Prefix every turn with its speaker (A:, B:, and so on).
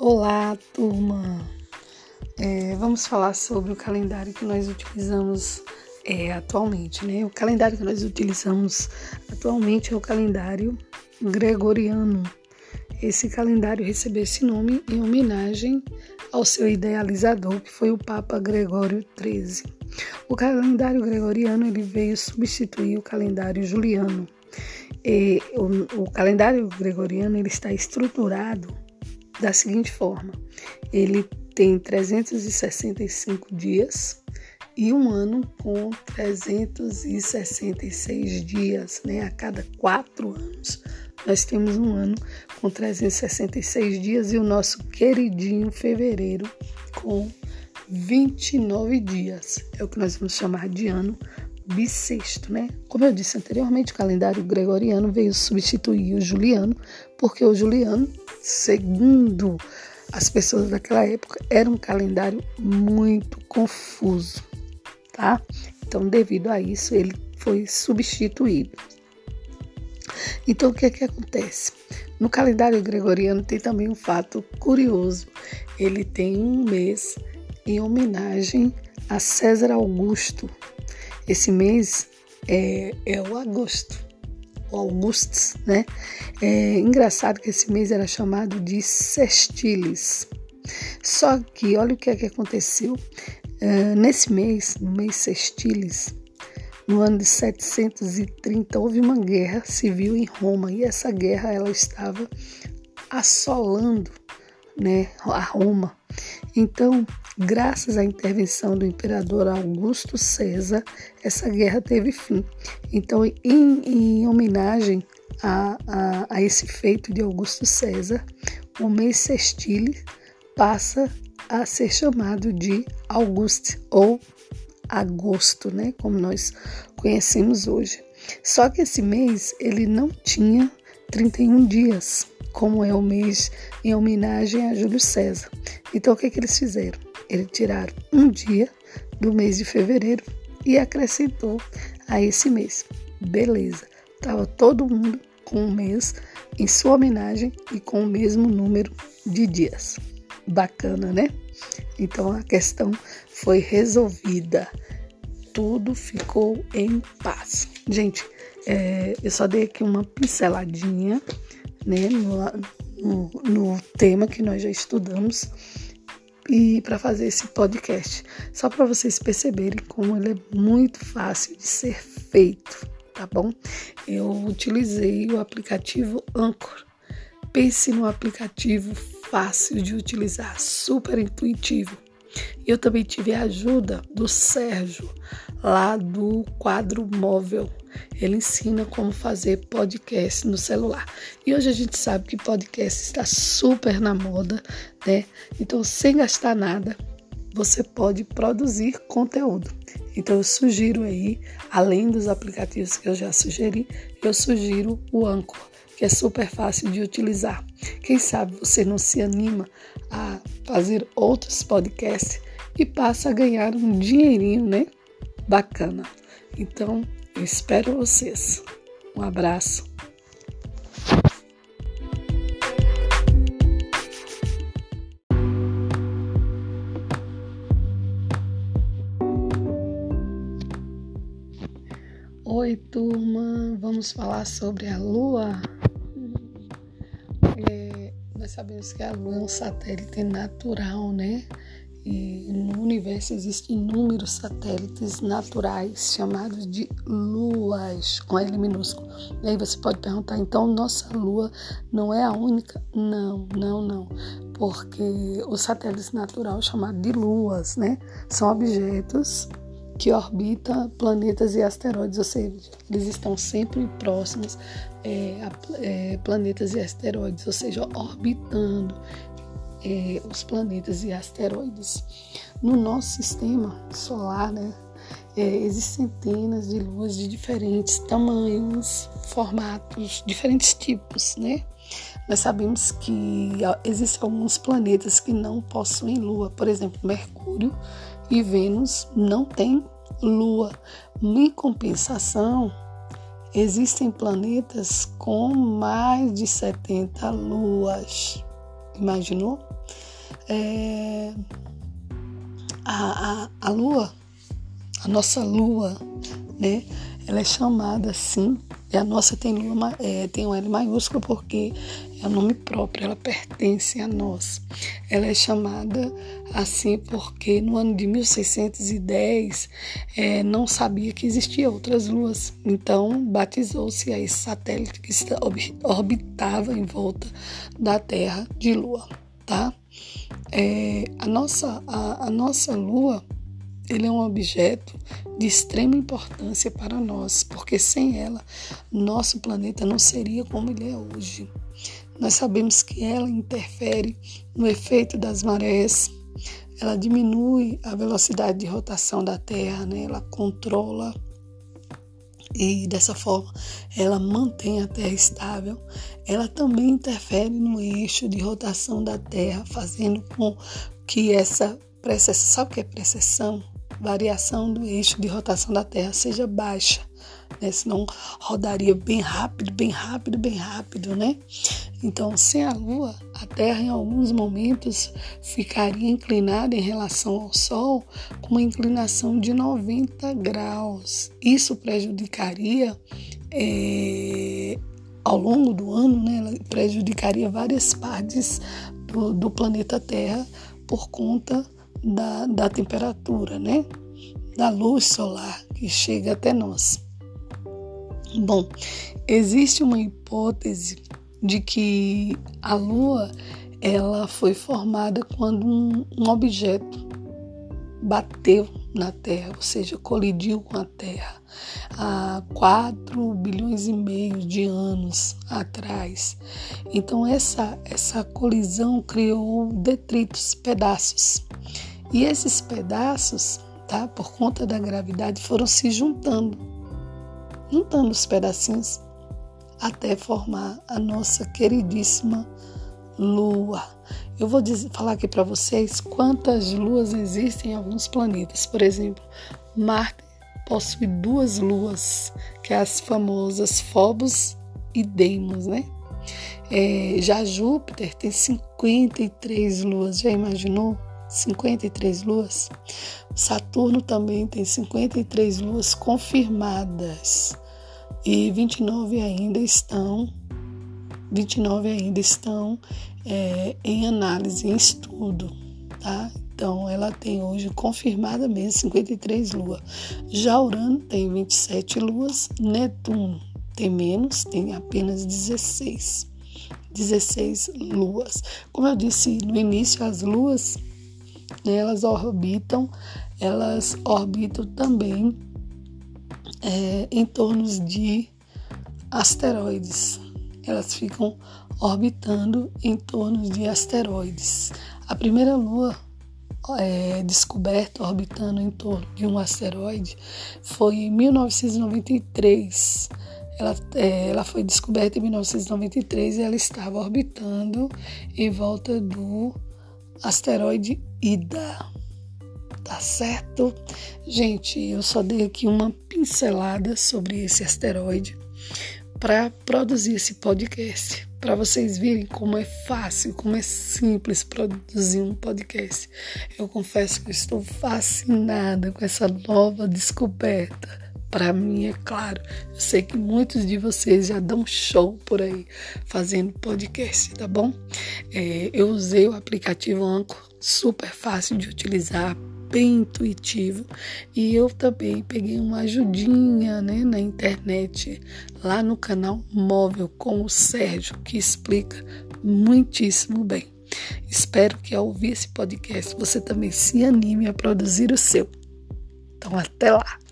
A: Olá, turma! É, vamos falar sobre o calendário que nós utilizamos é, atualmente, né? O calendário que nós utilizamos atualmente é o calendário gregoriano. Esse calendário recebeu esse nome em homenagem ao seu idealizador, que foi o Papa Gregório XIII. O calendário gregoriano ele veio substituir o calendário juliano. E o, o calendário gregoriano ele está estruturado da seguinte forma: ele tem 365 dias e um ano com 366 dias, né? A cada quatro anos nós temos um ano com 366 dias e o nosso queridinho fevereiro com 29 dias. É o que nós vamos chamar de ano bissexto, né? Como eu disse anteriormente, o calendário gregoriano veio substituir o juliano, porque o juliano, segundo as pessoas daquela época, era um calendário muito confuso, tá? Então, devido a isso, ele foi substituído. Então, o que é que acontece? No calendário gregoriano tem também um fato curioso. Ele tem um mês em homenagem a César Augusto, esse mês é, é o agosto, o Augustus, né? É engraçado que esse mês era chamado de Sestilis. Só que olha o que é que aconteceu. É, nesse mês, no mês Sestilis, no ano de 730 houve uma guerra civil em Roma e essa guerra ela estava assolando, né, a Roma. Então, graças à intervenção do imperador Augusto César, essa guerra teve fim. Então, em, em homenagem a, a, a, esse feito de Augusto César, o mês sextile passa a ser chamado de Auguste ou agosto, né, como nós conhecemos hoje. Só que esse mês ele não tinha 31 dias, como é o mês em homenagem a Júlio César. Então, o que, que eles fizeram? Eles tiraram um dia do mês de fevereiro e acrescentou a esse mês. Beleza, estava todo mundo com um mês em sua homenagem e com o mesmo número de dias. Bacana, né? Então a questão foi resolvida. Tudo ficou em paz. Gente, é, eu só dei aqui uma pinceladinha né, no, no, no tema que nós já estudamos e para fazer esse podcast, só para vocês perceberem como ele é muito fácil de ser feito, tá bom? Eu utilizei o aplicativo Anchor. Pense no aplicativo fácil de utilizar, super intuitivo. Eu também tive a ajuda do Sérgio, lá do quadro móvel. Ele ensina como fazer podcast no celular. E hoje a gente sabe que podcast está super na moda, né? Então, sem gastar nada, você pode produzir conteúdo. Então, eu sugiro aí, além dos aplicativos que eu já sugeri, eu sugiro o Anchor, que é super fácil de utilizar. Quem sabe você não se anima a fazer outros podcasts e passa a ganhar um dinheirinho, né? bacana. Então, eu espero vocês. Um abraço. Oi, turma. Vamos falar sobre a Lua. Nós sabemos que a Lua é um satélite natural, né? E no universo existem inúmeros satélites naturais chamados de luas, com L minúsculo. E aí você pode perguntar, então nossa lua não é a única? Não, não, não. Porque os satélites naturais chamados de luas, né? São objetos que orbitam planetas e asteroides, ou seja, eles estão sempre próximos é, a, é, planetas e asteroides, ou seja, orbitando é, os planetas e asteroides. No nosso sistema solar, né, é, existem centenas de luas de diferentes tamanhos, formatos, diferentes tipos, né? Nós sabemos que existem alguns planetas que não possuem lua, por exemplo, Mercúrio e Vênus não têm lua. Em compensação, existem planetas com mais de 70 luas. Imaginou? é, a, a, a lua, a nossa lua, né? Ela é chamada assim, e a nossa tem, lua, é, tem um L maiúsculo porque é o nome próprio, ela pertence a nós. Ela é chamada assim porque no ano de 1610 é, não sabia que existia outras luas, então batizou-se a esse satélite que orbitava em volta da Terra de lua, tá? É, a, nossa, a, a nossa lua ele é um objeto de extrema importância para nós, porque sem ela, nosso planeta não seria como ele é hoje. Nós sabemos que ela interfere no efeito das marés, ela diminui a velocidade de rotação da Terra, né? ela controla e dessa forma ela mantém a Terra estável. Ela também interfere no eixo de rotação da Terra, fazendo com que essa precessão, sabe o que é precessão? Variação do eixo de rotação da Terra seja baixa, né? Senão rodaria bem rápido, bem rápido, bem rápido, né? Então, sem a Lua, a Terra em alguns momentos ficaria inclinada em relação ao Sol com uma inclinação de 90 graus. Isso prejudicaria é, ao longo do ano, né? Prejudicaria várias partes do, do planeta Terra por conta da, da temperatura, né? Da luz solar que chega até nós. Bom, existe uma hipótese de que a Lua ela foi formada quando um, um objeto bateu na Terra, ou seja, colidiu com a Terra há 4 bilhões e meio de anos atrás. Então essa essa colisão criou detritos, pedaços. E esses pedaços, tá, por conta da gravidade, foram se juntando, juntando os pedacinhos até formar a nossa queridíssima Lua. Eu vou dizer, falar aqui para vocês quantas luas existem em alguns planetas. Por exemplo, Marte possui duas luas, que é as famosas Phobos e Deimos, né? É, já Júpiter tem 53 luas, já imaginou? 53 luas. Saturno também tem 53 luas confirmadas e 29 ainda estão 29 ainda estão é, em análise, em estudo, tá? Então, ela tem hoje confirmada mesmo 53 luas. Já Urano tem 27 luas, Netuno tem menos, tem apenas 16. 16 luas. Como eu disse no início, as luas né, elas orbitam, elas orbitam também é, em torno de asteroides. Elas ficam orbitando em torno de asteroides. A primeira lua é, descoberta orbitando em torno de um asteroide foi em 1993. Ela, é, ela foi descoberta em 1993 e ela estava orbitando em volta do asteroide Ida. Tá certo? Gente, eu só dei aqui uma pincelada sobre esse asteroide para produzir esse podcast, para vocês verem como é fácil, como é simples produzir um podcast. Eu confesso que estou fascinada com essa nova descoberta para mim, é claro, eu sei que muitos de vocês já dão show por aí fazendo podcast, tá bom? É, eu usei o aplicativo Anchor, super fácil de utilizar, bem intuitivo. E eu também peguei uma ajudinha né, na internet, lá no canal Móvel com o Sérgio, que explica muitíssimo bem. Espero que ao ouvir esse podcast você também se anime a produzir o seu. Então, até lá!